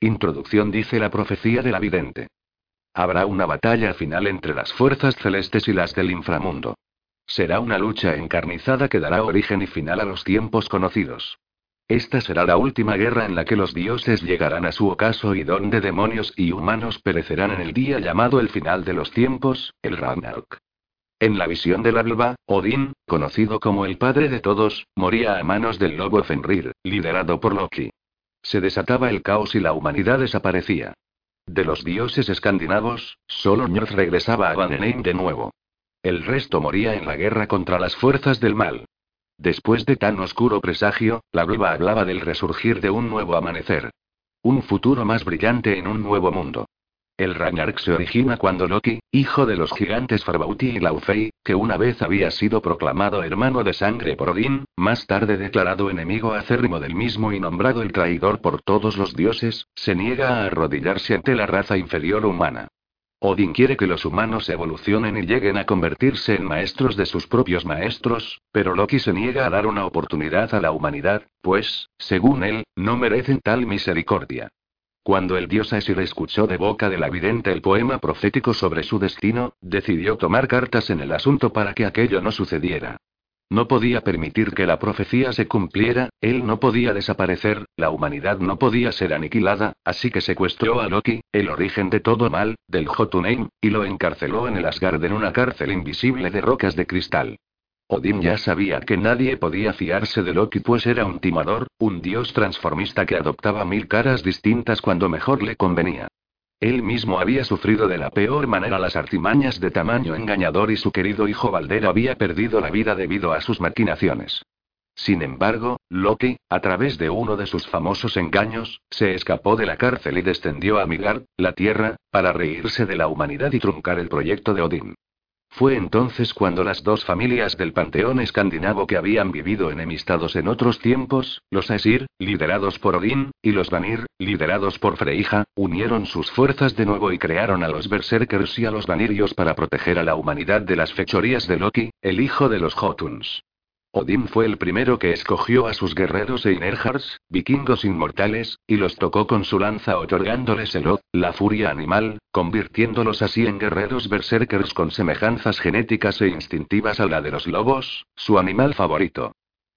Introducción dice la profecía de la vidente. Habrá una batalla final entre las fuerzas celestes y las del inframundo. Será una lucha encarnizada que dará origen y final a los tiempos conocidos. Esta será la última guerra en la que los dioses llegarán a su ocaso y donde demonios y humanos perecerán en el día llamado el final de los tiempos, el Ragnarok. En la visión de la Odín, conocido como el padre de todos, moría a manos del lobo Fenrir, liderado por Loki. Se desataba el caos y la humanidad desaparecía. De los dioses escandinavos, solo Njord regresaba a Vanheim de nuevo. El resto moría en la guerra contra las fuerzas del mal. Después de tan oscuro presagio, la Alba hablaba del resurgir de un nuevo amanecer. Un futuro más brillante en un nuevo mundo. El Ragnarok se origina cuando Loki, hijo de los gigantes Farbauti y Laufey, que una vez había sido proclamado hermano de sangre por Odín, más tarde declarado enemigo acérrimo del mismo y nombrado el traidor por todos los dioses, se niega a arrodillarse ante la raza inferior humana. Odín quiere que los humanos evolucionen y lleguen a convertirse en maestros de sus propios maestros, pero Loki se niega a dar una oportunidad a la humanidad, pues, según él, no merecen tal misericordia. Cuando el dios Aesir escuchó de boca de la vidente el poema profético sobre su destino, decidió tomar cartas en el asunto para que aquello no sucediera. No podía permitir que la profecía se cumpliera, él no podía desaparecer, la humanidad no podía ser aniquilada, así que secuestró a Loki, el origen de todo mal, del Jotunheim, y lo encarceló en el Asgard en una cárcel invisible de rocas de cristal. Odín ya sabía que nadie podía fiarse de Loki pues era un timador, un dios transformista que adoptaba mil caras distintas cuando mejor le convenía. Él mismo había sufrido de la peor manera las artimañas de tamaño engañador y su querido hijo Balder había perdido la vida debido a sus maquinaciones. Sin embargo, Loki, a través de uno de sus famosos engaños, se escapó de la cárcel y descendió a Midgard, la Tierra, para reírse de la humanidad y truncar el proyecto de Odín. Fue entonces cuando las dos familias del panteón escandinavo que habían vivido enemistados en otros tiempos, los Aesir, liderados por Odín, y los Vanir, liderados por Freyja, unieron sus fuerzas de nuevo y crearon a los Berserkers y a los Vanirios para proteger a la humanidad de las fechorías de Loki, el hijo de los Jotuns. Odín fue el primero que escogió a sus guerreros e Einherjars, vikingos inmortales, y los tocó con su lanza otorgándoles el Od, la furia animal, convirtiéndolos así en guerreros berserkers con semejanzas genéticas e instintivas a la de los lobos, su animal favorito.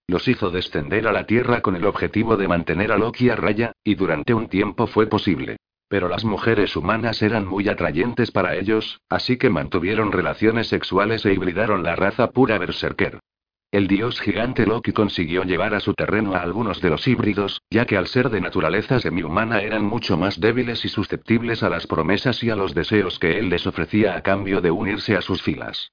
Los hizo descender a la tierra con el objetivo de mantener a Loki a raya, y durante un tiempo fue posible. Pero las mujeres humanas eran muy atrayentes para ellos, así que mantuvieron relaciones sexuales e hibridaron la raza pura berserker. El dios gigante Loki consiguió llevar a su terreno a algunos de los híbridos, ya que al ser de naturaleza semi-humana eran mucho más débiles y susceptibles a las promesas y a los deseos que él les ofrecía a cambio de unirse a sus filas.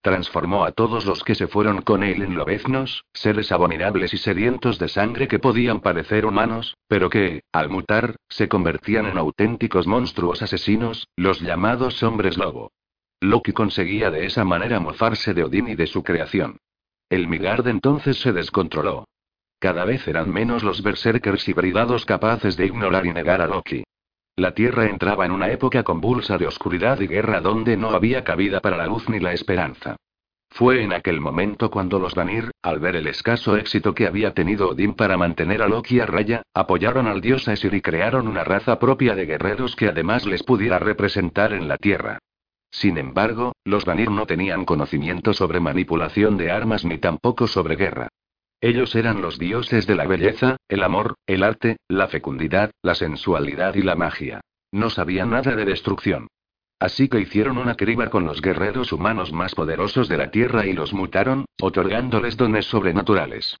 Transformó a todos los que se fueron con él en lobeznos, seres abominables y sedientos de sangre que podían parecer humanos, pero que, al mutar, se convertían en auténticos monstruos asesinos, los llamados hombres lobo. Loki conseguía de esa manera mofarse de Odín y de su creación. El Midgard entonces se descontroló. Cada vez eran menos los berserkers hibridados capaces de ignorar y negar a Loki. La Tierra entraba en una época convulsa de oscuridad y guerra donde no había cabida para la luz ni la esperanza. Fue en aquel momento cuando los Vanir, al ver el escaso éxito que había tenido Odín para mantener a Loki a raya, apoyaron al dios Aesir y crearon una raza propia de guerreros que además les pudiera representar en la Tierra. Sin embargo, los Vanir no tenían conocimiento sobre manipulación de armas ni tampoco sobre guerra. Ellos eran los dioses de la belleza, el amor, el arte, la fecundidad, la sensualidad y la magia. No sabían nada de destrucción. Así que hicieron una criba con los guerreros humanos más poderosos de la Tierra y los mutaron, otorgándoles dones sobrenaturales.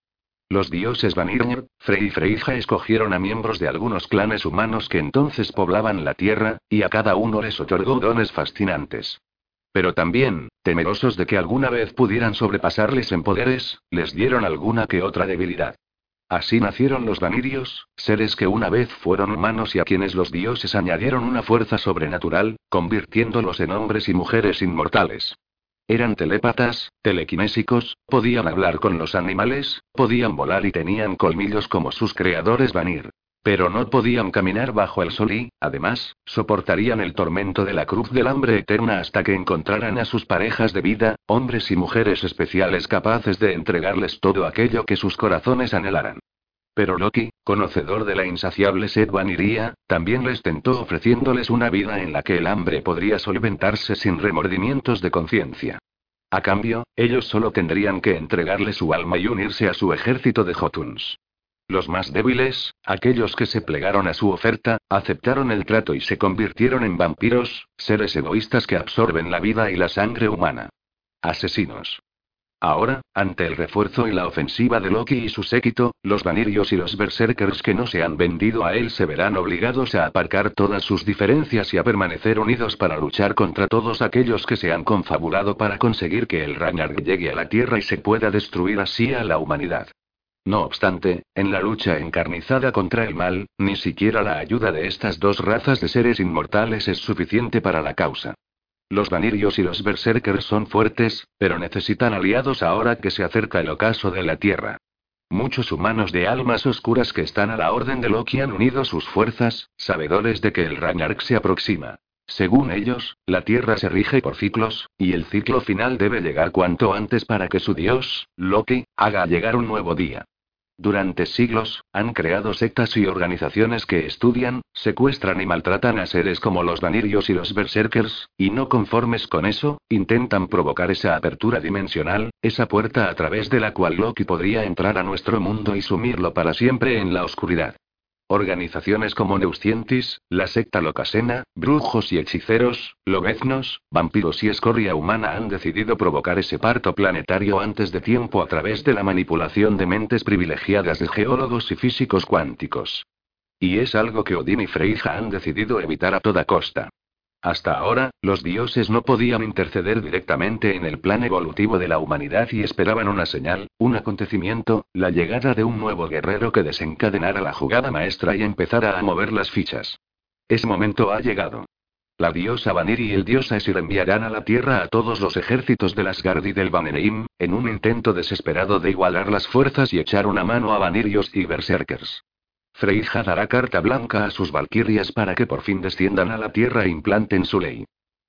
Los dioses Vanir, Frey y Freyja escogieron a miembros de algunos clanes humanos que entonces poblaban la tierra, y a cada uno les otorgó dones fascinantes. Pero también, temerosos de que alguna vez pudieran sobrepasarles en poderes, les dieron alguna que otra debilidad. Así nacieron los Vanirios, seres que una vez fueron humanos y a quienes los dioses añadieron una fuerza sobrenatural, convirtiéndolos en hombres y mujeres inmortales. Eran telépatas, telequinésicos, podían hablar con los animales, podían volar y tenían colmillos como sus creadores Vanir. Pero no podían caminar bajo el sol y, además, soportarían el tormento de la cruz del hambre eterna hasta que encontraran a sus parejas de vida, hombres y mujeres especiales capaces de entregarles todo aquello que sus corazones anhelaran. Pero Loki, conocedor de la insaciable sed vaniría, también les tentó ofreciéndoles una vida en la que el hambre podría solventarse sin remordimientos de conciencia. A cambio, ellos solo tendrían que entregarle su alma y unirse a su ejército de Jotuns. Los más débiles, aquellos que se plegaron a su oferta, aceptaron el trato y se convirtieron en vampiros, seres egoístas que absorben la vida y la sangre humana. Asesinos. Ahora, ante el refuerzo y la ofensiva de Loki y su séquito, los Vanirios y los Berserkers que no se han vendido a él se verán obligados a aparcar todas sus diferencias y a permanecer unidos para luchar contra todos aquellos que se han confabulado para conseguir que el Ragnarok llegue a la Tierra y se pueda destruir así a la humanidad. No obstante, en la lucha encarnizada contra el mal, ni siquiera la ayuda de estas dos razas de seres inmortales es suficiente para la causa. Los Vanirios y los Berserkers son fuertes, pero necesitan aliados ahora que se acerca el ocaso de la Tierra. Muchos humanos de almas oscuras que están a la orden de Loki han unido sus fuerzas, sabedores de que el Ragnarok se aproxima. Según ellos, la Tierra se rige por ciclos, y el ciclo final debe llegar cuanto antes para que su dios, Loki, haga llegar un nuevo día. Durante siglos, han creado sectas y organizaciones que estudian, secuestran y maltratan a seres como los Vanirios y los Berserkers, y no conformes con eso, intentan provocar esa apertura dimensional, esa puerta a través de la cual Loki podría entrar a nuestro mundo y sumirlo para siempre en la oscuridad. Organizaciones como Neuscientis, la secta Locasena, brujos y hechiceros, lobeznos, vampiros y escoria humana han decidido provocar ese parto planetario antes de tiempo a través de la manipulación de mentes privilegiadas de geólogos y físicos cuánticos. Y es algo que Odín y Freyja han decidido evitar a toda costa. Hasta ahora, los dioses no podían interceder directamente en el plan evolutivo de la humanidad y esperaban una señal, un acontecimiento, la llegada de un nuevo guerrero que desencadenara la jugada maestra y empezara a mover las fichas. Ese momento ha llegado. La diosa Vanir y el dios Aesir enviarán a la tierra a todos los ejércitos de Asgard y del Vanheim, en un intento desesperado de igualar las fuerzas y echar una mano a Vanirios y Berserkers. Freyja dará carta blanca a sus valquirias para que por fin desciendan a la tierra e implanten su ley.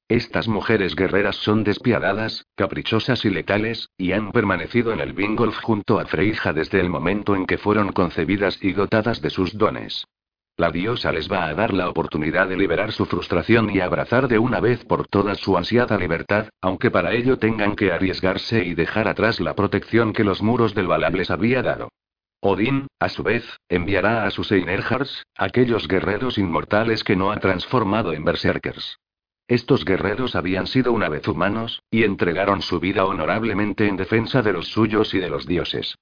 Estas mujeres guerreras son despiadadas, caprichosas y letales, y han permanecido en el Vingolf junto a Freyja desde el momento en que fueron concebidas y dotadas de sus dones. La diosa les va a dar la oportunidad de liberar su frustración y abrazar de una vez por todas su ansiada libertad, aunque para ello tengan que arriesgarse y dejar atrás la protección que los muros del Valhalla les había dado. Odín, a su vez, enviará a sus Einherjars, aquellos guerreros inmortales que no ha transformado en berserkers. Estos guerreros habían sido una vez humanos, y entregaron su vida honorablemente en defensa de los suyos y de los dioses.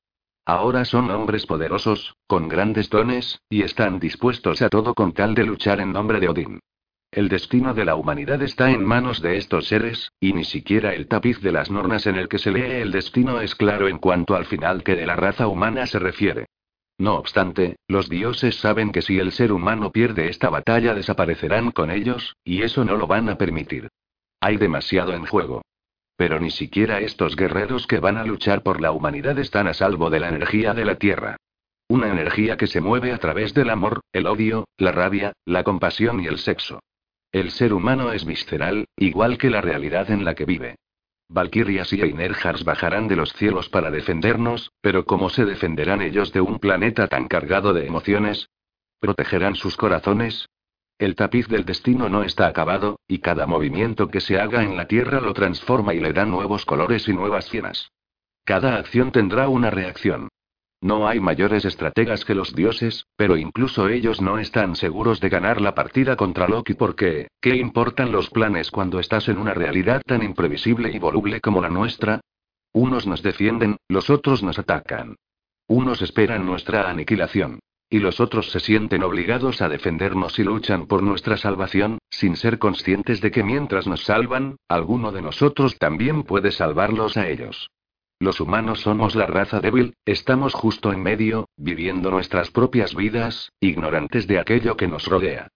Ahora son hombres poderosos, con grandes dones, y están dispuestos a todo con tal de luchar en nombre de Odín. El destino de la humanidad está en manos de estos seres, y ni siquiera el tapiz de las normas en el que se lee el destino es claro en cuanto al final que de la raza humana se refiere. No obstante, los dioses saben que si el ser humano pierde esta batalla desaparecerán con ellos, y eso no lo van a permitir. Hay demasiado en juego. Pero ni siquiera estos guerreros que van a luchar por la humanidad están a salvo de la energía de la Tierra. Una energía que se mueve a través del amor, el odio, la rabia, la compasión y el sexo. El ser humano es visceral, igual que la realidad en la que vive. Valkyrias y Einerjars bajarán de los cielos para defendernos, pero ¿cómo se defenderán ellos de un planeta tan cargado de emociones? ¿Protegerán sus corazones? El tapiz del destino no está acabado, y cada movimiento que se haga en la Tierra lo transforma y le da nuevos colores y nuevas cienas. Cada acción tendrá una reacción. No hay mayores estrategas que los dioses, pero incluso ellos no están seguros de ganar la partida contra Loki porque, ¿qué importan los planes cuando estás en una realidad tan imprevisible y voluble como la nuestra? Unos nos defienden, los otros nos atacan. Unos esperan nuestra aniquilación. Y los otros se sienten obligados a defendernos y luchan por nuestra salvación, sin ser conscientes de que mientras nos salvan, alguno de nosotros también puede salvarlos a ellos. Los humanos somos la raza débil, estamos justo en medio, viviendo nuestras propias vidas, ignorantes de aquello que nos rodea.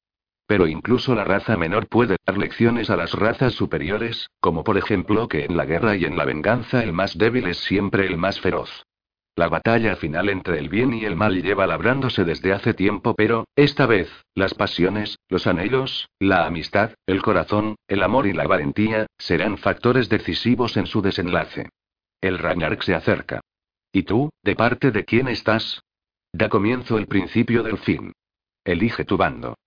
Pero incluso la raza menor puede dar lecciones a las razas superiores, como por ejemplo que en la guerra y en la venganza el más débil es siempre el más feroz. La batalla final entre el bien y el mal lleva labrándose desde hace tiempo, pero, esta vez, las pasiones, los anhelos, la amistad, el corazón, el amor y la valentía, serán factores decisivos en su desenlace. El Ragnarok se acerca. ¿Y tú, de parte de quién estás? Da comienzo el principio del fin. Elige tu bando.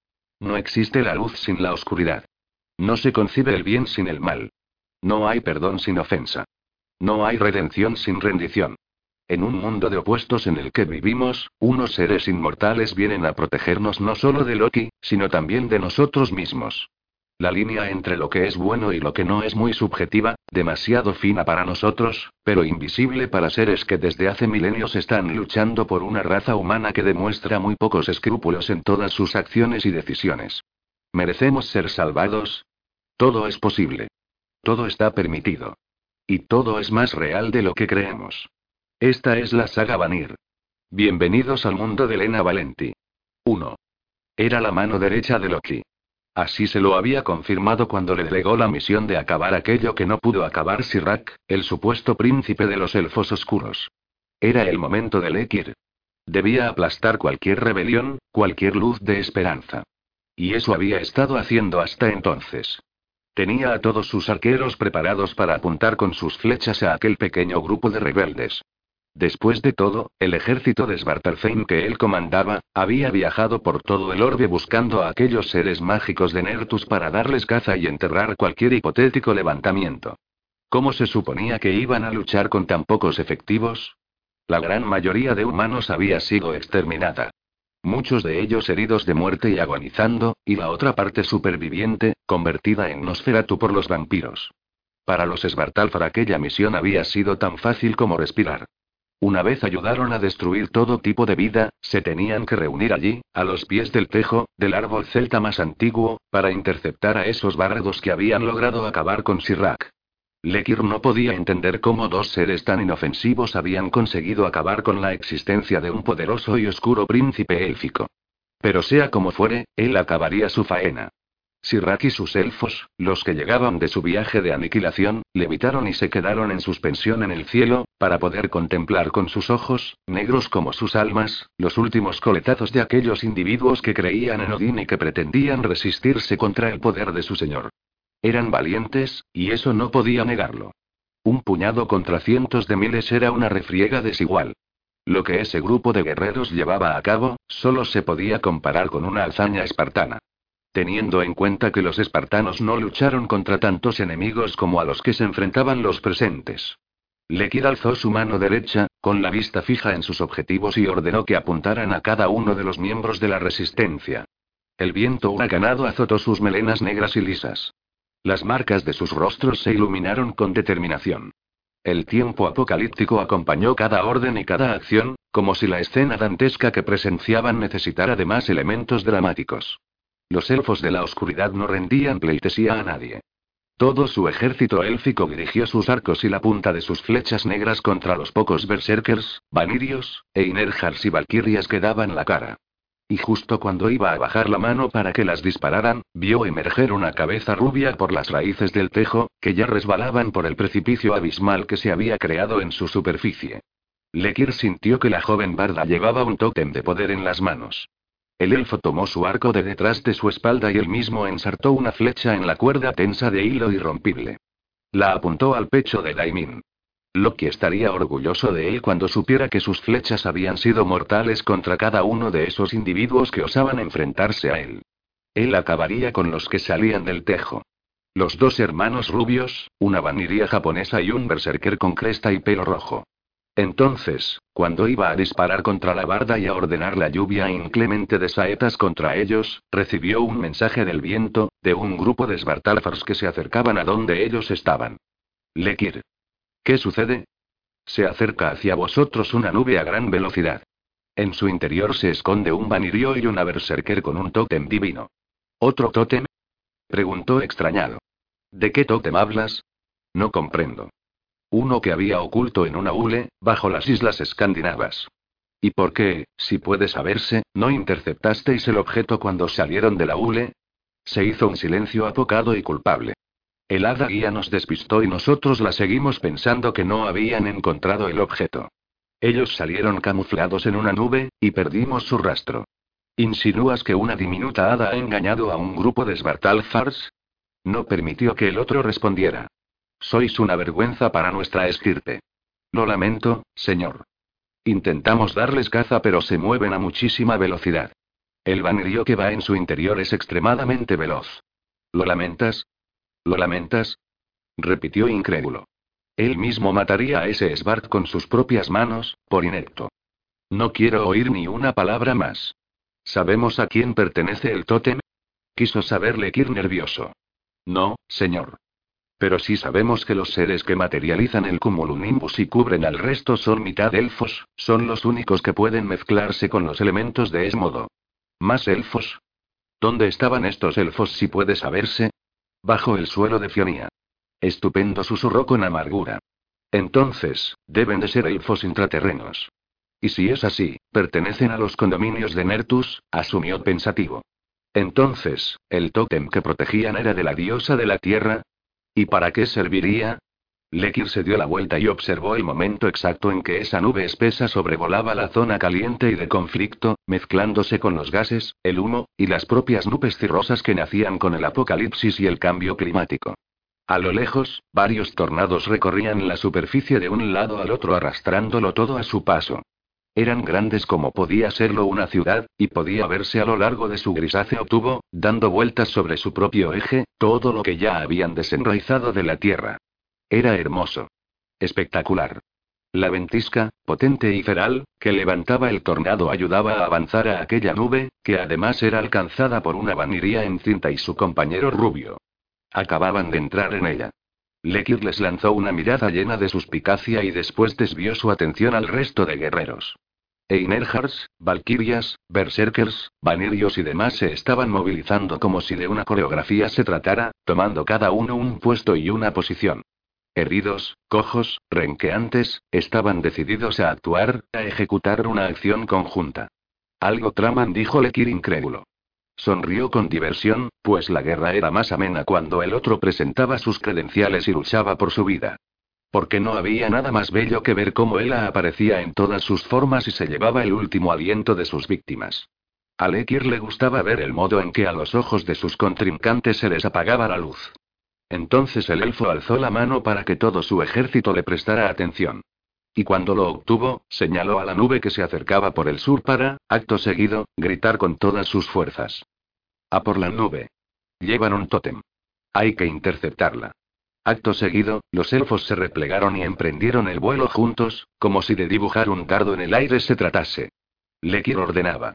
No existe la luz sin la oscuridad. No se concibe el bien sin el mal. No hay perdón sin ofensa. No hay redención sin rendición. En un mundo de opuestos en el que vivimos, unos seres inmortales vienen a protegernos no solo de Loki, sino también de nosotros mismos. La línea entre lo que es bueno y lo que no es muy subjetiva, demasiado fina para nosotros, pero invisible para seres que desde hace milenios están luchando por una raza humana que demuestra muy pocos escrúpulos en todas sus acciones y decisiones. ¿Merecemos ser salvados? Todo es posible. Todo está permitido. Y todo es más real de lo que creemos. Esta es la saga Vanir. Bienvenidos al mundo de Elena Valenti. 1. Era la mano derecha de Loki. Así se lo había confirmado cuando le delegó la misión de acabar aquello que no pudo acabar Sirrak, el supuesto príncipe de los elfos oscuros. Era el momento de Lekir. Debía aplastar cualquier rebelión, cualquier luz de esperanza. Y eso había estado haciendo hasta entonces. Tenía a todos sus arqueros preparados para apuntar con sus flechas a aquel pequeño grupo de rebeldes. Después de todo, el ejército de Svartalfheim que él comandaba, había viajado por todo el orbe buscando a aquellos seres mágicos de Nertus para darles caza y enterrar cualquier hipotético levantamiento. ¿Cómo se suponía que iban a luchar con tan pocos efectivos? La gran mayoría de humanos había sido exterminada. Muchos de ellos heridos de muerte y agonizando, y la otra parte superviviente, convertida en Nosferatu por los vampiros. Para los Svartalfar aquella misión había sido tan fácil como respirar. Una vez ayudaron a destruir todo tipo de vida, se tenían que reunir allí, a los pies del tejo, del árbol celta más antiguo, para interceptar a esos bárbaros que habían logrado acabar con Sirrak. Lekir no podía entender cómo dos seres tan inofensivos habían conseguido acabar con la existencia de un poderoso y oscuro príncipe élfico. Pero sea como fuere, él acabaría su faena. Sirrak y sus elfos, los que llegaban de su viaje de aniquilación, levitaron y se quedaron en suspensión en el cielo, para poder contemplar con sus ojos, negros como sus almas, los últimos coletazos de aquellos individuos que creían en Odín y que pretendían resistirse contra el poder de su señor. Eran valientes, y eso no podía negarlo. Un puñado contra cientos de miles era una refriega desigual. Lo que ese grupo de guerreros llevaba a cabo, solo se podía comparar con una hazaña espartana teniendo en cuenta que los espartanos no lucharon contra tantos enemigos como a los que se enfrentaban los presentes. Lekir alzó su mano derecha, con la vista fija en sus objetivos y ordenó que apuntaran a cada uno de los miembros de la resistencia. El viento huracanado azotó sus melenas negras y lisas. Las marcas de sus rostros se iluminaron con determinación. El tiempo apocalíptico acompañó cada orden y cada acción, como si la escena dantesca que presenciaban necesitara de más elementos dramáticos. Los elfos de la oscuridad no rendían pleitesía a nadie. Todo su ejército élfico dirigió sus arcos y la punta de sus flechas negras contra los pocos berserkers, vanirios, e inerjars y valquirias que daban la cara. Y justo cuando iba a bajar la mano para que las dispararan, vio emerger una cabeza rubia por las raíces del tejo, que ya resbalaban por el precipicio abismal que se había creado en su superficie. Lekir sintió que la joven barda llevaba un tótem de poder en las manos. El elfo tomó su arco de detrás de su espalda y él mismo ensartó una flecha en la cuerda tensa de hilo irrompible. La apuntó al pecho de Daimin. Loki estaría orgulloso de él cuando supiera que sus flechas habían sido mortales contra cada uno de esos individuos que osaban enfrentarse a él. Él acabaría con los que salían del tejo. Los dos hermanos rubios, una vaniría japonesa y un berserker con cresta y pelo rojo. Entonces, cuando iba a disparar contra la barda y a ordenar la lluvia inclemente de saetas contra ellos, recibió un mensaje del viento, de un grupo de Svartalfars que se acercaban a donde ellos estaban. Lekir. ¿Qué sucede? Se acerca hacia vosotros una nube a gran velocidad. En su interior se esconde un vanirio y una berserker con un tótem divino. ¿Otro tótem? Preguntó extrañado. ¿De qué tótem hablas? No comprendo. Uno que había oculto en una hule, bajo las islas escandinavas. ¿Y por qué, si puede saberse, no interceptasteis el objeto cuando salieron de la hule? Se hizo un silencio apocado y culpable. El hada guía nos despistó y nosotros la seguimos pensando que no habían encontrado el objeto. Ellos salieron camuflados en una nube, y perdimos su rastro. ¿Insinúas que una diminuta hada ha engañado a un grupo de Svartalfars? No permitió que el otro respondiera. Sois una vergüenza para nuestra estirpe. Lo lamento, señor. Intentamos darles caza pero se mueven a muchísima velocidad. El vanirio que va en su interior es extremadamente veloz. ¿Lo lamentas? ¿Lo lamentas? repitió incrédulo. Él mismo mataría a ese Svart con sus propias manos, por inepto. No quiero oír ni una palabra más. ¿Sabemos a quién pertenece el tótem? Quiso saberle Kir nervioso. No, señor. Pero sí sabemos que los seres que materializan el cumulonimbus y cubren al resto son mitad elfos, son los únicos que pueden mezclarse con los elementos de ese modo. ¿Más elfos? ¿Dónde estaban estos elfos si puede saberse? Bajo el suelo de Fionía. Estupendo susurró con amargura. Entonces, deben de ser elfos intraterrenos. Y si es así, pertenecen a los condominios de Nertus, asumió pensativo. Entonces, ¿el tótem que protegían era de la diosa de la tierra? ¿Y para qué serviría? Lekir se dio la vuelta y observó el momento exacto en que esa nube espesa sobrevolaba la zona caliente y de conflicto, mezclándose con los gases, el humo, y las propias nubes cirrosas que nacían con el apocalipsis y el cambio climático. A lo lejos, varios tornados recorrían la superficie de un lado al otro arrastrándolo todo a su paso. Eran grandes como podía serlo una ciudad, y podía verse a lo largo de su grisáceo tubo, dando vueltas sobre su propio eje, todo lo que ya habían desenraizado de la tierra. Era hermoso. Espectacular. La ventisca, potente y feral, que levantaba el tornado ayudaba a avanzar a aquella nube, que además era alcanzada por una vaniría encinta y su compañero rubio. Acababan de entrar en ella. Lekir les lanzó una mirada llena de suspicacia y después desvió su atención al resto de guerreros. Einerhars, Valkyrias, Berserkers, Vanirios y demás se estaban movilizando como si de una coreografía se tratara, tomando cada uno un puesto y una posición. Heridos, cojos, renqueantes, estaban decididos a actuar, a ejecutar una acción conjunta. Algo traman, dijo Lekir incrédulo. Sonrió con diversión, pues la guerra era más amena cuando el otro presentaba sus credenciales y luchaba por su vida porque no había nada más bello que ver cómo ella aparecía en todas sus formas y se llevaba el último aliento de sus víctimas. A Lekir le gustaba ver el modo en que a los ojos de sus contrincantes se les apagaba la luz. Entonces el elfo alzó la mano para que todo su ejército le prestara atención. Y cuando lo obtuvo, señaló a la nube que se acercaba por el sur para, acto seguido, gritar con todas sus fuerzas. A por la nube. Llevan un tótem. Hay que interceptarla. Acto seguido, los elfos se replegaron y emprendieron el vuelo juntos, como si de dibujar un dardo en el aire se tratase. Lekir ordenaba.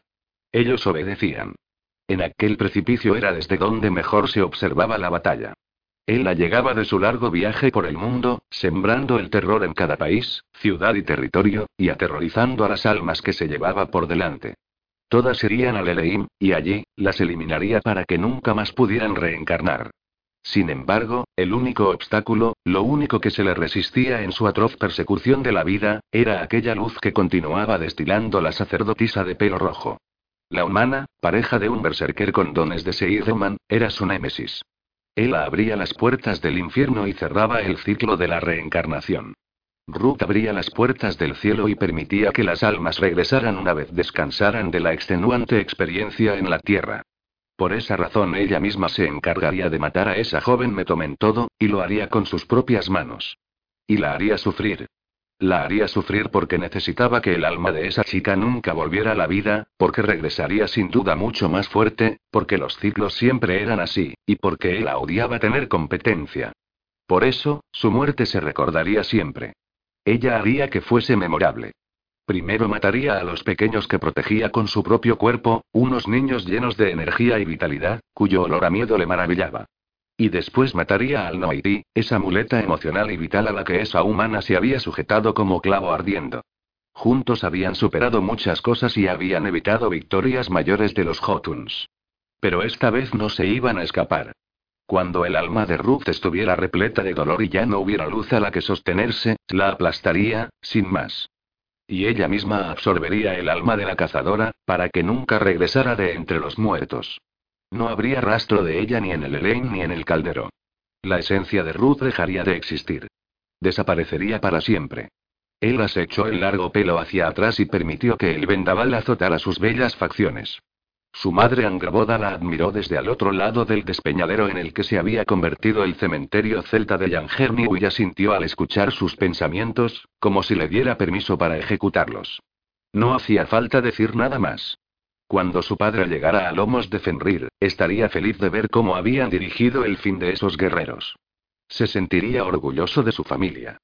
Ellos obedecían. En aquel precipicio era desde donde mejor se observaba la batalla. Él la llegaba de su largo viaje por el mundo, sembrando el terror en cada país, ciudad y territorio, y aterrorizando a las almas que se llevaba por delante. Todas irían al Eleim, y allí, las eliminaría para que nunca más pudieran reencarnar. Sin embargo, el único obstáculo, lo único que se le resistía en su atroz persecución de la vida, era aquella luz que continuaba destilando la sacerdotisa de pelo rojo. La humana, pareja de un berserker con dones de Seidman, era su némesis. Él abría las puertas del infierno y cerraba el ciclo de la reencarnación. Ruth abría las puertas del cielo y permitía que las almas regresaran una vez descansaran de la extenuante experiencia en la tierra. Por esa razón ella misma se encargaría de matar a esa joven me tomen todo, y lo haría con sus propias manos. Y la haría sufrir. La haría sufrir porque necesitaba que el alma de esa chica nunca volviera a la vida, porque regresaría sin duda mucho más fuerte, porque los ciclos siempre eran así, y porque él odiaba tener competencia. Por eso, su muerte se recordaría siempre. Ella haría que fuese memorable. Primero mataría a los pequeños que protegía con su propio cuerpo, unos niños llenos de energía y vitalidad, cuyo olor a miedo le maravillaba. Y después mataría al Noiti, esa muleta emocional y vital a la que esa humana se había sujetado como clavo ardiendo. Juntos habían superado muchas cosas y habían evitado victorias mayores de los Jotuns. Pero esta vez no se iban a escapar. Cuando el alma de Ruth estuviera repleta de dolor y ya no hubiera luz a la que sostenerse, la aplastaría, sin más y ella misma absorbería el alma de la cazadora, para que nunca regresara de entre los muertos. No habría rastro de ella ni en el Elaine ni en el caldero. La esencia de Ruth dejaría de existir. Desaparecería para siempre. Él echó el largo pelo hacia atrás y permitió que el vendaval azotara sus bellas facciones. Su madre Angraboda la admiró desde al otro lado del despeñadero en el que se había convertido el cementerio celta de Yangerni y ella sintió al escuchar sus pensamientos, como si le diera permiso para ejecutarlos. No hacía falta decir nada más. Cuando su padre llegara a lomos de Fenrir, estaría feliz de ver cómo habían dirigido el fin de esos guerreros. Se sentiría orgulloso de su familia.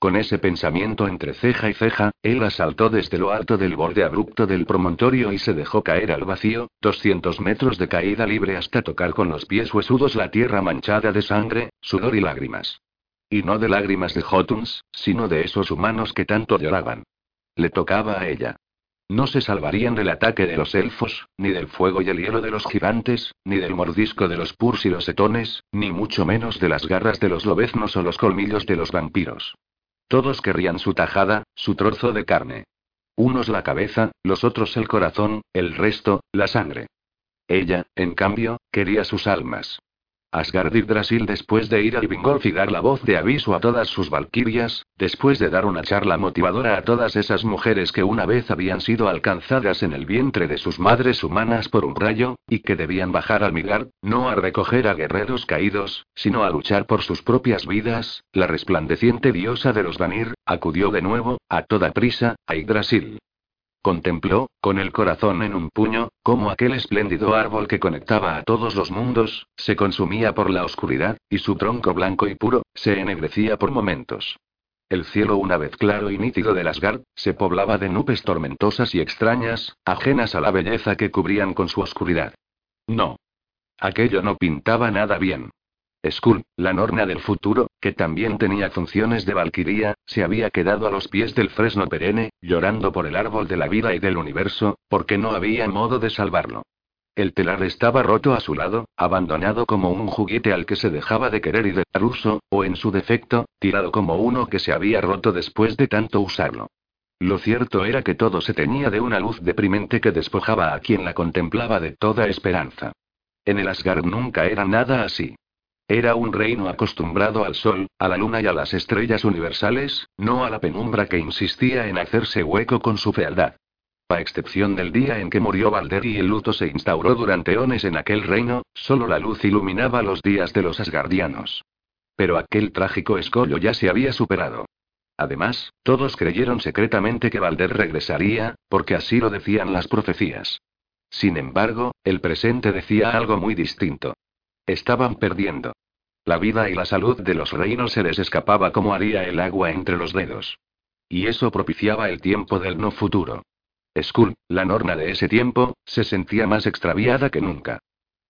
Con ese pensamiento entre ceja y ceja, él asaltó desde lo alto del borde abrupto del promontorio y se dejó caer al vacío, 200 metros de caída libre hasta tocar con los pies huesudos la tierra manchada de sangre, sudor y lágrimas. Y no de lágrimas de Jotuns, sino de esos humanos que tanto lloraban. Le tocaba a ella. No se salvarían del ataque de los elfos, ni del fuego y el hielo de los gigantes, ni del mordisco de los purs y los etones, ni mucho menos de las garras de los lobeznos o los colmillos de los vampiros. Todos querrían su tajada, su trozo de carne. Unos la cabeza, los otros el corazón, el resto, la sangre. Ella, en cambio, quería sus almas. Asgard Brasil después de ir al Vingolf y dar la voz de aviso a todas sus valquirias, después de dar una charla motivadora a todas esas mujeres que una vez habían sido alcanzadas en el vientre de sus madres humanas por un rayo, y que debían bajar al Migar, no a recoger a guerreros caídos, sino a luchar por sus propias vidas, la resplandeciente diosa de los Vanir, acudió de nuevo, a toda prisa, a Yggdrasil. Contempló, con el corazón en un puño, cómo aquel espléndido árbol que conectaba a todos los mundos, se consumía por la oscuridad, y su tronco blanco y puro, se ennegrecía por momentos. El cielo, una vez claro y nítido de Asgard, se poblaba de nubes tormentosas y extrañas, ajenas a la belleza que cubrían con su oscuridad. No. Aquello no pintaba nada bien. Skull, la norna del futuro, que también tenía funciones de valquiría, se había quedado a los pies del fresno perenne, llorando por el árbol de la vida y del universo, porque no había modo de salvarlo. El telar estaba roto a su lado, abandonado como un juguete al que se dejaba de querer y de dar uso, o en su defecto, tirado como uno que se había roto después de tanto usarlo. Lo cierto era que todo se teñía de una luz deprimente que despojaba a quien la contemplaba de toda esperanza. En el Asgard nunca era nada así. Era un reino acostumbrado al sol, a la luna y a las estrellas universales, no a la penumbra que insistía en hacerse hueco con su fealdad. A excepción del día en que murió Balder y el luto se instauró durante ones en aquel reino, solo la luz iluminaba los días de los asgardianos. Pero aquel trágico escollo ya se había superado. Además, todos creyeron secretamente que Balder regresaría, porque así lo decían las profecías. Sin embargo, el presente decía algo muy distinto. Estaban perdiendo. La vida y la salud de los reinos se les escapaba como haría el agua entre los dedos. Y eso propiciaba el tiempo del no futuro. Skull, la norna de ese tiempo, se sentía más extraviada que nunca.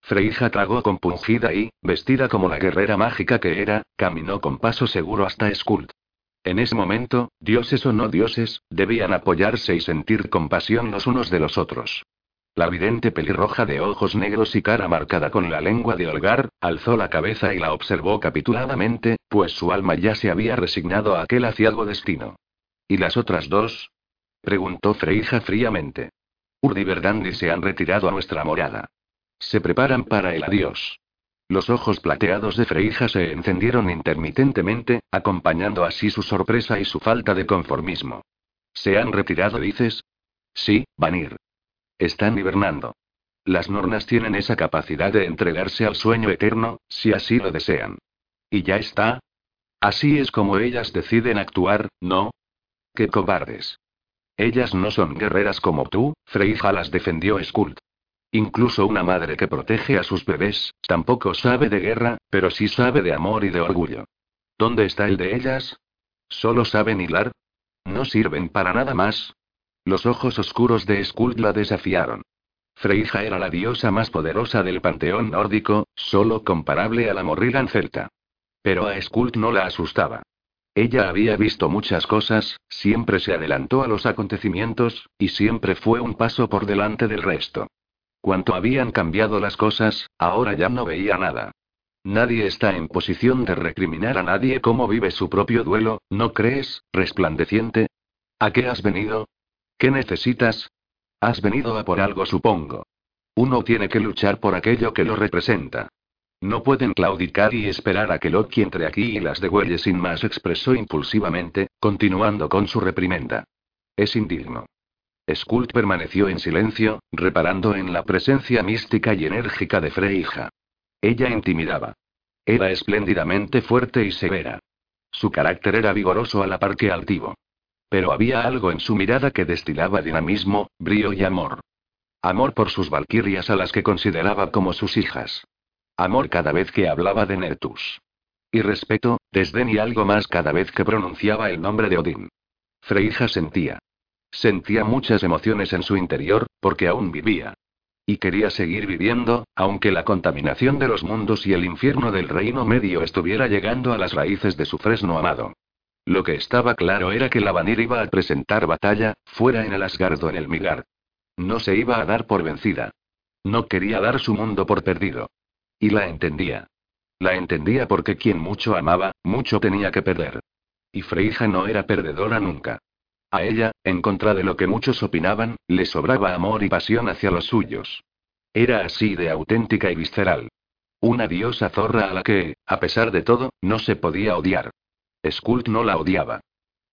Freija tragó compungida y, vestida como la guerrera mágica que era, caminó con paso seguro hasta Skuld. En ese momento, dioses o no dioses, debían apoyarse y sentir compasión los unos de los otros. La vidente pelirroja de ojos negros y cara marcada con la lengua de holgar, alzó la cabeza y la observó capituladamente, pues su alma ya se había resignado a aquel aciago destino. ¿Y las otras dos? Preguntó Freija fríamente. Urdi Verdandi se han retirado a nuestra morada. Se preparan para el adiós. Los ojos plateados de Freija se encendieron intermitentemente, acompañando así su sorpresa y su falta de conformismo. ¿Se han retirado, dices? Sí, Vanir. Están hibernando. Las nornas tienen esa capacidad de entregarse al sueño eterno, si así lo desean. ¿Y ya está? Así es como ellas deciden actuar, ¿no? ¡Qué cobardes! Ellas no son guerreras como tú, Freija las defendió Skuld. Incluso una madre que protege a sus bebés, tampoco sabe de guerra, pero sí sabe de amor y de orgullo. ¿Dónde está el de ellas? ¿Solo saben hilar? ¿No sirven para nada más? Los ojos oscuros de Skuld la desafiaron. Freija era la diosa más poderosa del panteón nórdico, solo comparable a la Morrigan celta. Pero a Skuld no la asustaba. Ella había visto muchas cosas, siempre se adelantó a los acontecimientos, y siempre fue un paso por delante del resto. Cuanto habían cambiado las cosas, ahora ya no veía nada. Nadie está en posición de recriminar a nadie cómo vive su propio duelo, ¿no crees, resplandeciente? ¿A qué has venido? ¿Qué necesitas? Has venido a por algo, supongo. Uno tiene que luchar por aquello que lo representa. No pueden claudicar y esperar a que Loki entre aquí y las degüelle sin más, expresó impulsivamente, continuando con su reprimenda. Es indigno. Skuld permaneció en silencio, reparando en la presencia mística y enérgica de Freija. Ella intimidaba. Era espléndidamente fuerte y severa. Su carácter era vigoroso a la par que altivo. Pero había algo en su mirada que destilaba dinamismo, brío y amor. Amor por sus valquirias a las que consideraba como sus hijas. Amor cada vez que hablaba de Nertus. Y respeto, desdén y algo más cada vez que pronunciaba el nombre de Odín. Freija sentía. Sentía muchas emociones en su interior, porque aún vivía. Y quería seguir viviendo, aunque la contaminación de los mundos y el infierno del reino medio estuviera llegando a las raíces de su fresno amado. Lo que estaba claro era que la Vanir iba a presentar batalla, fuera en el Asgardo en el Migar. No se iba a dar por vencida. No quería dar su mundo por perdido. Y la entendía. La entendía porque quien mucho amaba, mucho tenía que perder. Y Freija no era perdedora nunca. A ella, en contra de lo que muchos opinaban, le sobraba amor y pasión hacia los suyos. Era así de auténtica y visceral. Una diosa zorra a la que, a pesar de todo, no se podía odiar. Skuld no la odiaba.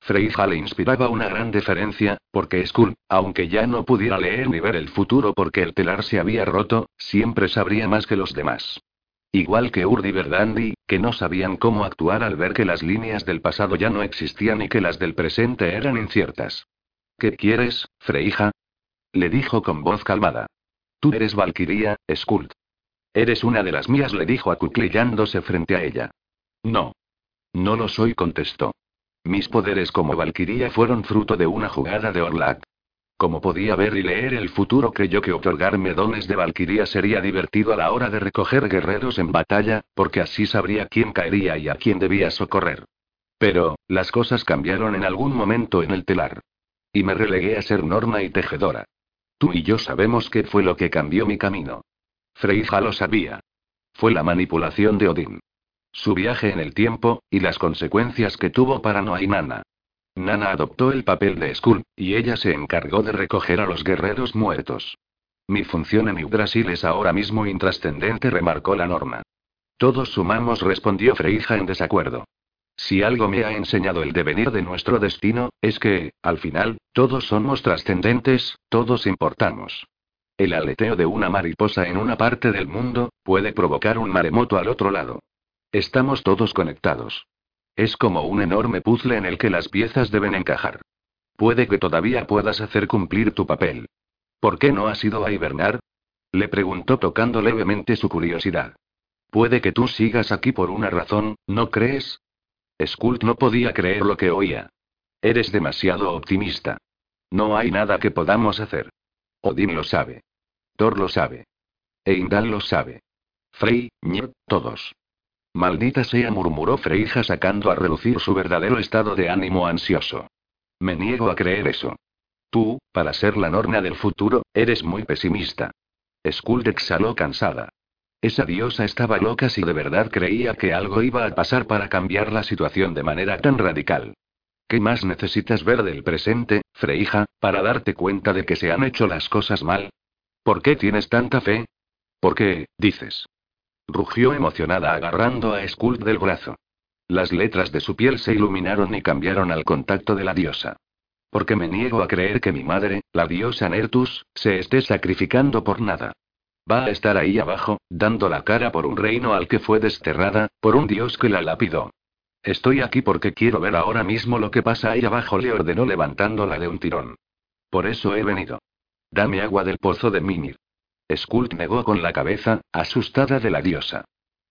Freija le inspiraba una gran deferencia, porque Skuld, aunque ya no pudiera leer ni ver el futuro porque el telar se había roto, siempre sabría más que los demás. Igual que Urdi Verdandi, que no sabían cómo actuar al ver que las líneas del pasado ya no existían y que las del presente eran inciertas. ¿Qué quieres, Freija? Le dijo con voz calmada. Tú eres Valkyria, Skuld. Eres una de las mías, le dijo acuclillándose frente a ella. No. No lo soy, contestó. Mis poderes como Valkyria fueron fruto de una jugada de Orlak. Como podía ver y leer el futuro, creyó que otorgarme dones de Valquiria sería divertido a la hora de recoger guerreros en batalla, porque así sabría quién caería y a quién debía socorrer. Pero, las cosas cambiaron en algún momento en el telar. Y me relegué a ser norma y tejedora. Tú y yo sabemos qué fue lo que cambió mi camino. Freija lo sabía. Fue la manipulación de Odín. Su viaje en el tiempo, y las consecuencias que tuvo para Noainana. Nana adoptó el papel de Skull, y ella se encargó de recoger a los guerreros muertos. Mi función en Yggdrasil es ahora mismo intrascendente, remarcó la norma. Todos sumamos, respondió Freija en desacuerdo. Si algo me ha enseñado el devenir de nuestro destino, es que, al final, todos somos trascendentes, todos importamos. El aleteo de una mariposa en una parte del mundo, puede provocar un maremoto al otro lado. Estamos todos conectados. Es como un enorme puzzle en el que las piezas deben encajar. Puede que todavía puedas hacer cumplir tu papel. ¿Por qué no has ido a hibernar? Le preguntó tocando levemente su curiosidad. Puede que tú sigas aquí por una razón, ¿no crees? Skult no podía creer lo que oía. Eres demasiado optimista. No hay nada que podamos hacer. Odín lo sabe. Thor lo sabe. Eindal lo sabe. Frey, Njord, todos. Maldita sea, murmuró Freija sacando a relucir su verdadero estado de ánimo ansioso. Me niego a creer eso. Tú, para ser la norna del futuro, eres muy pesimista. Skuld exhaló cansada. Esa diosa estaba loca si de verdad creía que algo iba a pasar para cambiar la situación de manera tan radical. ¿Qué más necesitas ver del presente, Freija, para darte cuenta de que se han hecho las cosas mal? ¿Por qué tienes tanta fe? ¿Por qué, dices? Rugió emocionada agarrando a Skuld del brazo. Las letras de su piel se iluminaron y cambiaron al contacto de la diosa. Porque me niego a creer que mi madre, la diosa Nertus, se esté sacrificando por nada. Va a estar ahí abajo, dando la cara por un reino al que fue desterrada, por un dios que la lapidó. Estoy aquí porque quiero ver ahora mismo lo que pasa ahí abajo, le ordenó levantándola de un tirón. Por eso he venido. Dame agua del pozo de Mimir. Skuld negó con la cabeza, asustada de la diosa.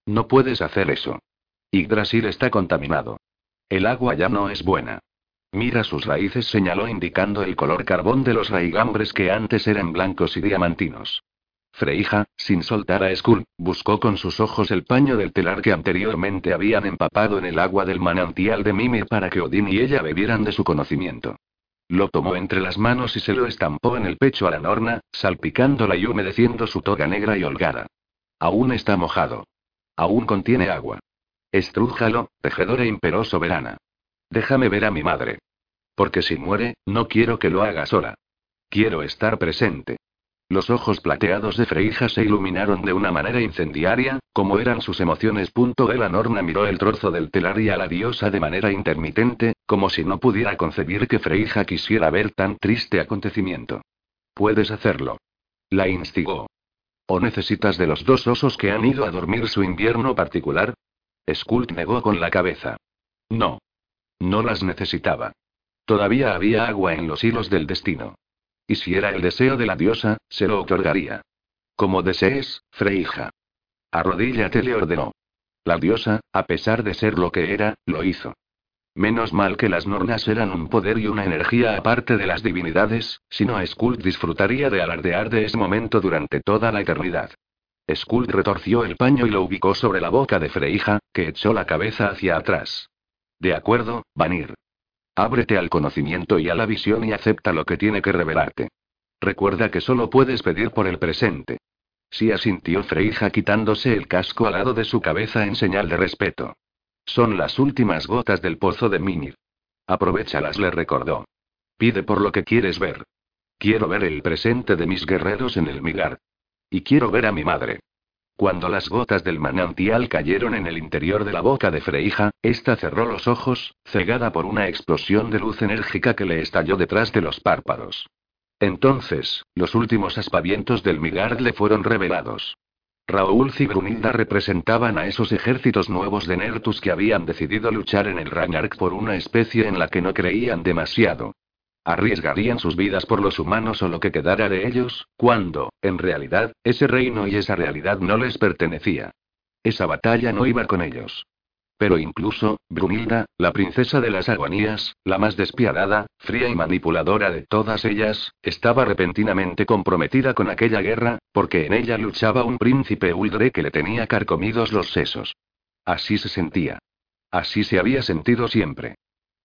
No puedes hacer eso. Yggdrasil está contaminado. El agua ya no es buena. Mira sus raíces, señaló indicando el color carbón de los raigambres que antes eran blancos y diamantinos. Freija, sin soltar a Skuld, buscó con sus ojos el paño del telar que anteriormente habían empapado en el agua del manantial de Mimir para que Odín y ella bebieran de su conocimiento. Lo tomó entre las manos y se lo estampó en el pecho a la norna, salpicándola y humedeciendo su toga negra y holgada. Aún está mojado. Aún contiene agua. Estrújalo, tejedora imperó soberana. Déjame ver a mi madre. Porque si muere, no quiero que lo haga sola. Quiero estar presente. Los ojos plateados de Freija se iluminaron de una manera incendiaria, como eran sus emociones. la Norna miró el trozo del telar y a la diosa de manera intermitente, como si no pudiera concebir que Freija quisiera ver tan triste acontecimiento. Puedes hacerlo. La instigó. ¿O necesitas de los dos osos que han ido a dormir su invierno particular? Skuld negó con la cabeza. No. No las necesitaba. Todavía había agua en los hilos del destino. Y si era el deseo de la diosa, se lo otorgaría. Como desees, Freija. Arrodíllate, le ordenó. La diosa, a pesar de ser lo que era, lo hizo. Menos mal que las nornas eran un poder y una energía aparte de las divinidades, si no Skuld disfrutaría de alardear de ese momento durante toda la eternidad. Skuld retorció el paño y lo ubicó sobre la boca de Freija, que echó la cabeza hacia atrás. De acuerdo, Vanir. Ábrete al conocimiento y a la visión y acepta lo que tiene que revelarte. Recuerda que solo puedes pedir por el presente. Sí asintió Freija quitándose el casco al lado de su cabeza en señal de respeto. Son las últimas gotas del pozo de Mimir. Aprovechalas, le recordó. Pide por lo que quieres ver. Quiero ver el presente de mis guerreros en el Migar. Y quiero ver a mi madre. Cuando las gotas del manantial cayeron en el interior de la boca de Freija, ésta cerró los ojos, cegada por una explosión de luz enérgica que le estalló detrás de los párpados. Entonces, los últimos aspavientos del Migard le fueron revelados. Raúl y Brunilda representaban a esos ejércitos nuevos de Nertus que habían decidido luchar en el Ragnarok por una especie en la que no creían demasiado. Arriesgarían sus vidas por los humanos o lo que quedara de ellos, cuando, en realidad, ese reino y esa realidad no les pertenecía. Esa batalla no iba con ellos. Pero incluso, Brunilda, la princesa de las agonías, la más despiadada, fría y manipuladora de todas ellas, estaba repentinamente comprometida con aquella guerra, porque en ella luchaba un príncipe Uldre que le tenía carcomidos los sesos. Así se sentía. Así se había sentido siempre.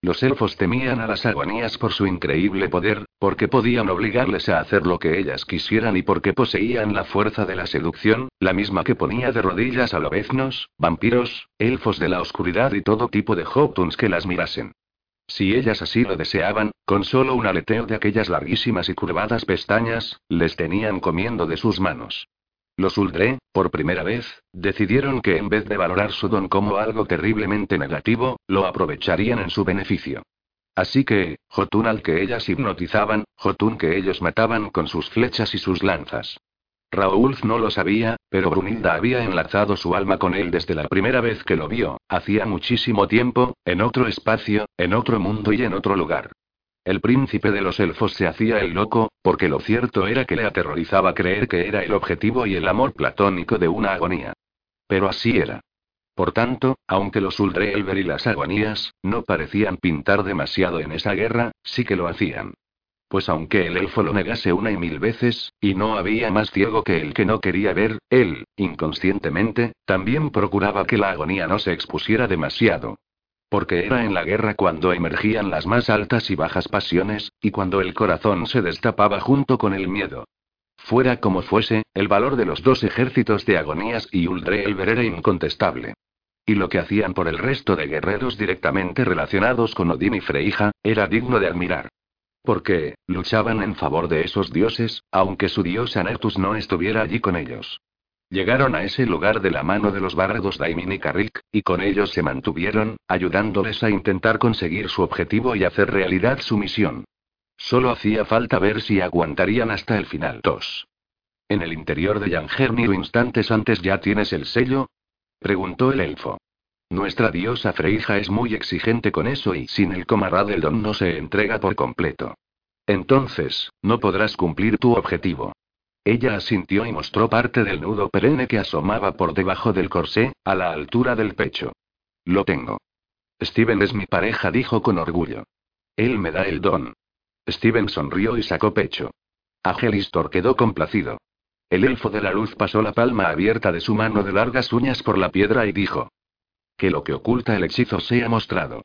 Los elfos temían a las agonías por su increíble poder, porque podían obligarles a hacer lo que ellas quisieran y porque poseían la fuerza de la seducción, la misma que ponía de rodillas a lobeznos, vampiros, elfos de la oscuridad y todo tipo de Hoptuns que las mirasen. Si ellas así lo deseaban, con solo un aleteo de aquellas larguísimas y curvadas pestañas, les tenían comiendo de sus manos. Los Uldre, por primera vez, decidieron que en vez de valorar su don como algo terriblemente negativo, lo aprovecharían en su beneficio. Así que, Jotun al que ellas hipnotizaban, Jotun que ellos mataban con sus flechas y sus lanzas. Raúl no lo sabía, pero Brunilda había enlazado su alma con él desde la primera vez que lo vio, hacía muchísimo tiempo, en otro espacio, en otro mundo y en otro lugar. El príncipe de los elfos se hacía el loco, porque lo cierto era que le aterrorizaba creer que era el objetivo y el amor platónico de una agonía. Pero así era. Por tanto, aunque los Uldreelver y las agonías, no parecían pintar demasiado en esa guerra, sí que lo hacían. Pues aunque el elfo lo negase una y mil veces, y no había más ciego que el que no quería ver, él, inconscientemente, también procuraba que la agonía no se expusiera demasiado. Porque era en la guerra cuando emergían las más altas y bajas pasiones, y cuando el corazón se destapaba junto con el miedo. Fuera como fuese, el valor de los dos ejércitos de agonías y Uldreelver era incontestable. Y lo que hacían por el resto de guerreros directamente relacionados con Odín y Freija, era digno de admirar. Porque, luchaban en favor de esos dioses, aunque su diosa Nertus no estuviera allí con ellos. Llegaron a ese lugar de la mano de los bárbaros Daimin y Carrick, y con ellos se mantuvieron, ayudándoles a intentar conseguir su objetivo y hacer realidad su misión. Solo hacía falta ver si aguantarían hasta el final. 2. ¿En el interior de Yangernir instantes antes ya tienes el sello? preguntó el elfo. Nuestra diosa Freija es muy exigente con eso y sin el del don no se entrega por completo. Entonces, no podrás cumplir tu objetivo. Ella asintió y mostró parte del nudo perenne que asomaba por debajo del corsé, a la altura del pecho. Lo tengo. Steven es mi pareja, dijo con orgullo. Él me da el don. Steven sonrió y sacó pecho. Agelistor quedó complacido. El elfo de la luz pasó la palma abierta de su mano de largas uñas por la piedra y dijo. Que lo que oculta el hechizo sea mostrado.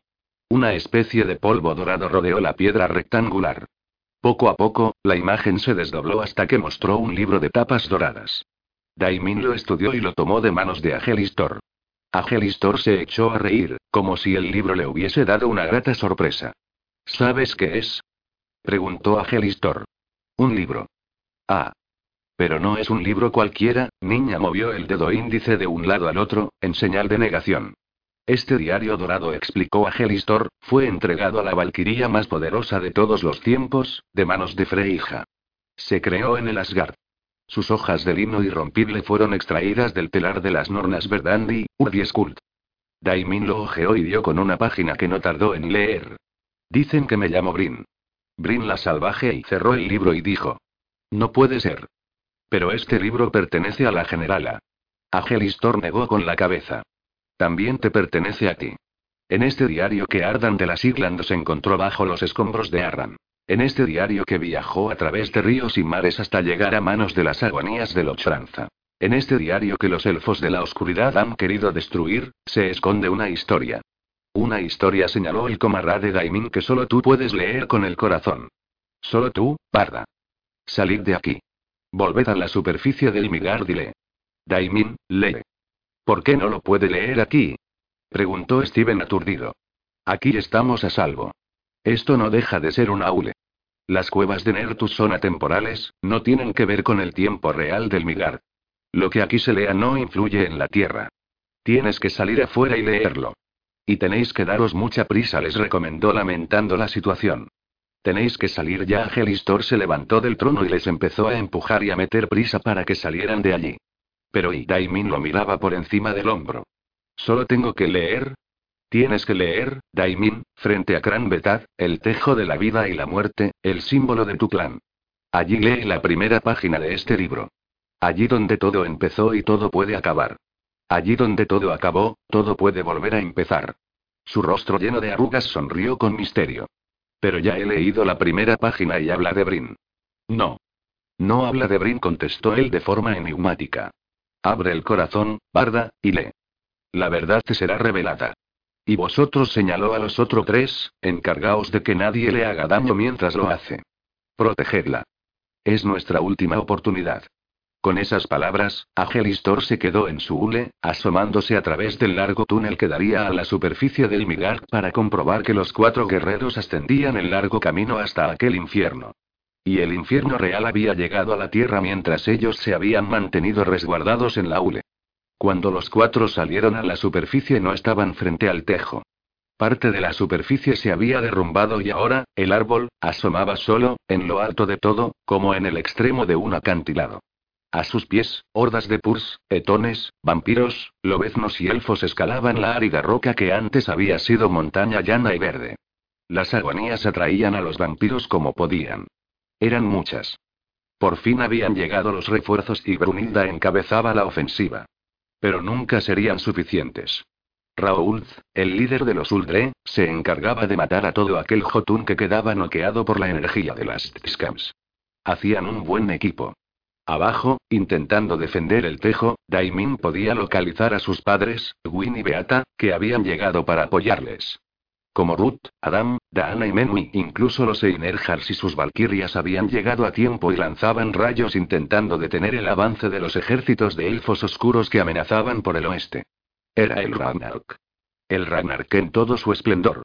Una especie de polvo dorado rodeó la piedra rectangular. Poco a poco, la imagen se desdobló hasta que mostró un libro de tapas doradas. Daimin lo estudió y lo tomó de manos de Agelistor. Agelistor se echó a reír, como si el libro le hubiese dado una grata sorpresa. ¿Sabes qué es? preguntó Agelistor. Un libro. Ah. Pero no es un libro cualquiera, niña movió el dedo índice de un lado al otro, en señal de negación. Este diario dorado, explicó a Gelistor, fue entregado a la valquiría más poderosa de todos los tiempos, de manos de Freija. Se creó en el Asgard. Sus hojas de lino irrompible fueron extraídas del telar de las Nornas Verdandi, Urdieskuld. Daimin lo ojeó y dio con una página que no tardó en leer. Dicen que me llamo Brin. Brin la salvaje y cerró el libro y dijo. No puede ser. Pero este libro pertenece a la generala. Agelistor negó con la cabeza. También te pertenece a ti. En este diario que Ardan de las Irlandas encontró bajo los escombros de Arran. En este diario que viajó a través de ríos y mares hasta llegar a manos de las agonías de Lochranza. En este diario que los elfos de la oscuridad han querido destruir, se esconde una historia. Una historia señaló el comarra de Daimin que solo tú puedes leer con el corazón. Solo tú, parda. Salid de aquí. Volved a la superficie del Migard y lee. Daimin, lee. ¿Por qué no lo puede leer aquí? Preguntó Steven aturdido. Aquí estamos a salvo. Esto no deja de ser un aule. Las cuevas de Nertus son atemporales, no tienen que ver con el tiempo real del Migar. Lo que aquí se lea no influye en la Tierra. Tienes que salir afuera y leerlo. Y tenéis que daros mucha prisa, les recomendó lamentando la situación. Tenéis que salir ya. Gelistor se levantó del trono y les empezó a empujar y a meter prisa para que salieran de allí. Pero y Daimin lo miraba por encima del hombro. Solo tengo que leer. Tienes que leer, Daimin, frente a Kran el tejo de la vida y la muerte, el símbolo de tu clan. Allí lee la primera página de este libro. Allí donde todo empezó y todo puede acabar. Allí donde todo acabó, todo puede volver a empezar. Su rostro lleno de arrugas sonrió con misterio. Pero ya he leído la primera página y habla de Brin. No. No habla de Brin, contestó él de forma enigmática. Abre el corazón, Barda, y lee. La verdad te será revelada. Y vosotros señaló a los otros tres, encargaos de que nadie le haga daño mientras lo hace. Protegedla. Es nuestra última oportunidad. Con esas palabras, Agelistor se quedó en su hule, asomándose a través del largo túnel que daría a la superficie del Migar para comprobar que los cuatro guerreros ascendían el largo camino hasta aquel infierno. Y el infierno real había llegado a la tierra mientras ellos se habían mantenido resguardados en la hule. Cuando los cuatro salieron a la superficie no estaban frente al tejo. Parte de la superficie se había derrumbado y ahora, el árbol, asomaba solo, en lo alto de todo, como en el extremo de un acantilado. A sus pies, hordas de purs, etones, vampiros, lobeznos y elfos escalaban la árida roca que antes había sido montaña llana y verde. Las agonías atraían a los vampiros como podían. Eran muchas. Por fin habían llegado los refuerzos y Brunilda encabezaba la ofensiva. Pero nunca serían suficientes. Raoul, el líder de los Uldre, se encargaba de matar a todo aquel Jotun que quedaba noqueado por la energía de las Tskams. Hacían un buen equipo. Abajo, intentando defender el tejo, Daimin podía localizar a sus padres, Win y Beata, que habían llegado para apoyarles. Como Ruth, Adam, Daana y Menui, incluso los Einerjars y sus valquirias habían llegado a tiempo y lanzaban rayos intentando detener el avance de los ejércitos de elfos oscuros que amenazaban por el oeste. Era el Ragnarok. El Ragnarok en todo su esplendor.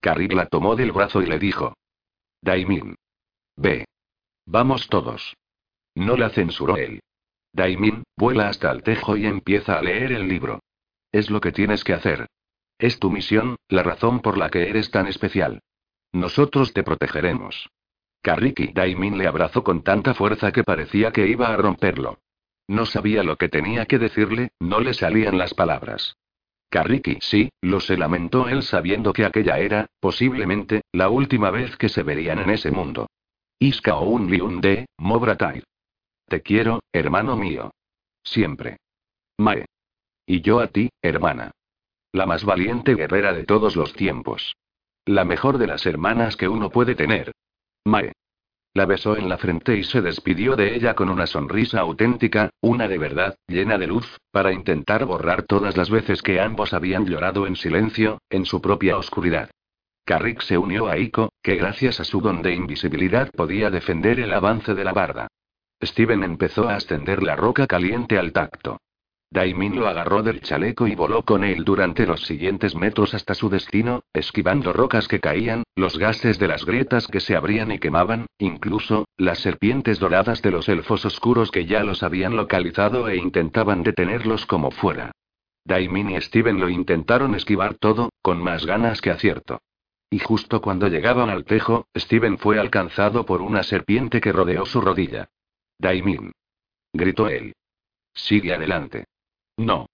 Carrick la tomó del brazo y le dijo: Daimin. Ve. Vamos todos. No la censuró él. Daimin, vuela hasta el tejo y empieza a leer el libro. Es lo que tienes que hacer. Es tu misión, la razón por la que eres tan especial. Nosotros te protegeremos. Kariki Daimin le abrazó con tanta fuerza que parecía que iba a romperlo. No sabía lo que tenía que decirle, no le salían las palabras. Kariki, sí, lo se lamentó él sabiendo que aquella era, posiblemente, la última vez que se verían en ese mundo. Iska o un liun de, Mobratai. Te quiero, hermano mío. Siempre. Mae. Y yo a ti, hermana. La más valiente guerrera de todos los tiempos. La mejor de las hermanas que uno puede tener. Mae. La besó en la frente y se despidió de ella con una sonrisa auténtica, una de verdad, llena de luz, para intentar borrar todas las veces que ambos habían llorado en silencio, en su propia oscuridad. Carrick se unió a Iko, que gracias a su don de invisibilidad podía defender el avance de la barda. Steven empezó a ascender la roca caliente al tacto. Daimin lo agarró del chaleco y voló con él durante los siguientes metros hasta su destino, esquivando rocas que caían, los gases de las grietas que se abrían y quemaban, incluso, las serpientes doradas de los elfos oscuros que ya los habían localizado e intentaban detenerlos como fuera. Daimin y Steven lo intentaron esquivar todo, con más ganas que acierto. Y justo cuando llegaban al tejo, Steven fue alcanzado por una serpiente que rodeó su rodilla. Daimin. Gritó él. Sigue adelante. No.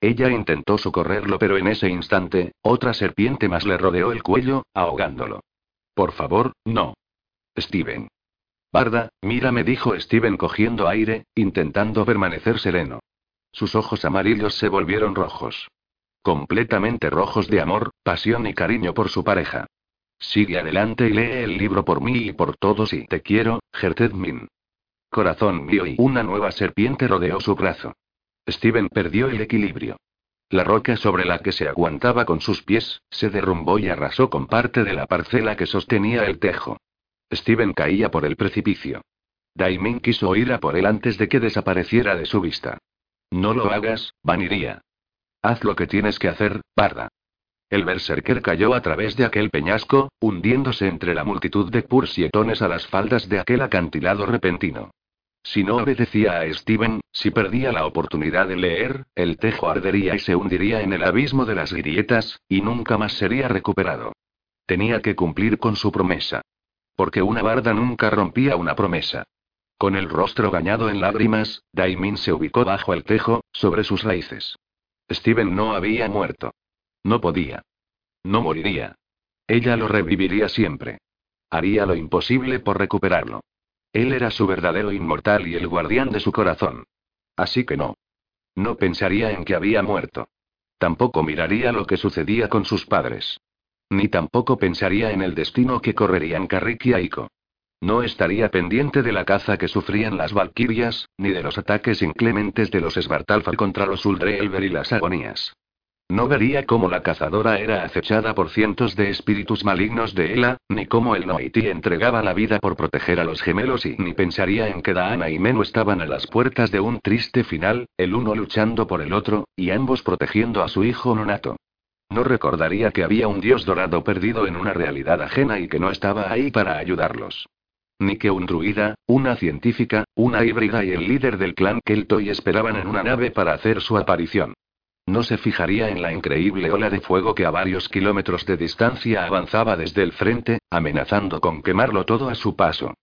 Ella intentó socorrerlo, pero en ese instante, otra serpiente más le rodeó el cuello, ahogándolo. Por favor, no. Steven. Barda, mira, me dijo Steven cogiendo aire, intentando permanecer sereno. Sus ojos amarillos se volvieron rojos. Completamente rojos de amor, pasión y cariño por su pareja. Sigue adelante y lee el libro por mí y por todos y te quiero, Gerted Min. Corazón mío y una nueva serpiente rodeó su brazo. Steven perdió el equilibrio. La roca sobre la que se aguantaba con sus pies, se derrumbó y arrasó con parte de la parcela que sostenía el tejo. Steven caía por el precipicio. Daimin quiso ir a por él antes de que desapareciera de su vista. No lo hagas, Vaniría. Haz lo que tienes que hacer, Barda. El berserker cayó a través de aquel peñasco, hundiéndose entre la multitud de pursietones a las faldas de aquel acantilado repentino. Si no obedecía a Steven, si perdía la oportunidad de leer, el tejo ardería y se hundiría en el abismo de las grietas, y nunca más sería recuperado. Tenía que cumplir con su promesa. Porque una barda nunca rompía una promesa. Con el rostro bañado en lágrimas, Daimin se ubicó bajo el tejo, sobre sus raíces. Steven no había muerto. No podía. No moriría. Ella lo reviviría siempre. Haría lo imposible por recuperarlo. Él era su verdadero inmortal y el guardián de su corazón. Así que no. No pensaría en que había muerto. Tampoco miraría lo que sucedía con sus padres. Ni tampoco pensaría en el destino que correrían Carrick y Aiko. No estaría pendiente de la caza que sufrían las Valquirias, ni de los ataques inclementes de los Svartalfar contra los Uldreelver y las agonías. No vería cómo la cazadora era acechada por cientos de espíritus malignos de Ela, ni cómo el Noiti entregaba la vida por proteger a los gemelos y ni pensaría en que Daana y Menu estaban a las puertas de un triste final, el uno luchando por el otro, y ambos protegiendo a su hijo nonato. No recordaría que había un dios dorado perdido en una realidad ajena y que no estaba ahí para ayudarlos. Ni que un druida, una científica, una híbrida y el líder del clan Keltoy esperaban en una nave para hacer su aparición. No se fijaría en la increíble ola de fuego que a varios kilómetros de distancia avanzaba desde el frente, amenazando con quemarlo todo a su paso.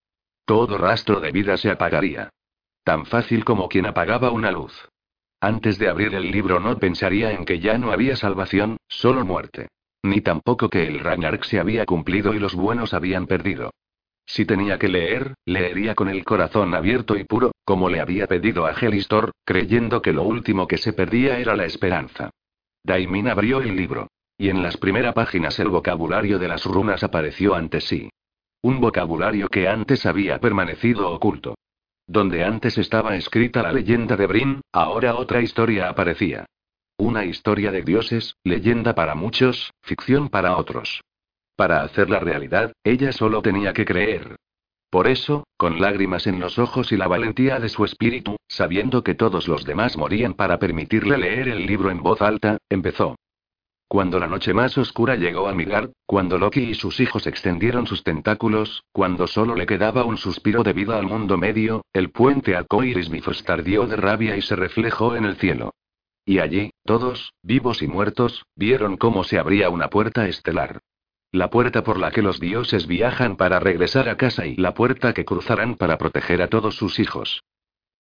Todo rastro de vida se apagaría. Tan fácil como quien apagaba una luz. Antes de abrir el libro no pensaría en que ya no había salvación, solo muerte. Ni tampoco que el Ragnarok se había cumplido y los buenos habían perdido. Si tenía que leer, leería con el corazón abierto y puro, como le había pedido a Gelistor, creyendo que lo último que se perdía era la esperanza. Daimin abrió el libro. Y en las primeras páginas el vocabulario de las runas apareció ante sí. Un vocabulario que antes había permanecido oculto. Donde antes estaba escrita la leyenda de Brin, ahora otra historia aparecía. Una historia de dioses, leyenda para muchos, ficción para otros. Para hacerla realidad, ella solo tenía que creer. Por eso, con lágrimas en los ojos y la valentía de su espíritu, sabiendo que todos los demás morían para permitirle leer el libro en voz alta, empezó. Cuando la noche más oscura llegó a Midgard, cuando Loki y sus hijos extendieron sus tentáculos, cuando solo le quedaba un suspiro de vida al mundo medio, el puente arcoiris Bifrost ardió de rabia y se reflejó en el cielo. Y allí, todos, vivos y muertos, vieron cómo se abría una puerta estelar. La puerta por la que los dioses viajan para regresar a casa y la puerta que cruzarán para proteger a todos sus hijos.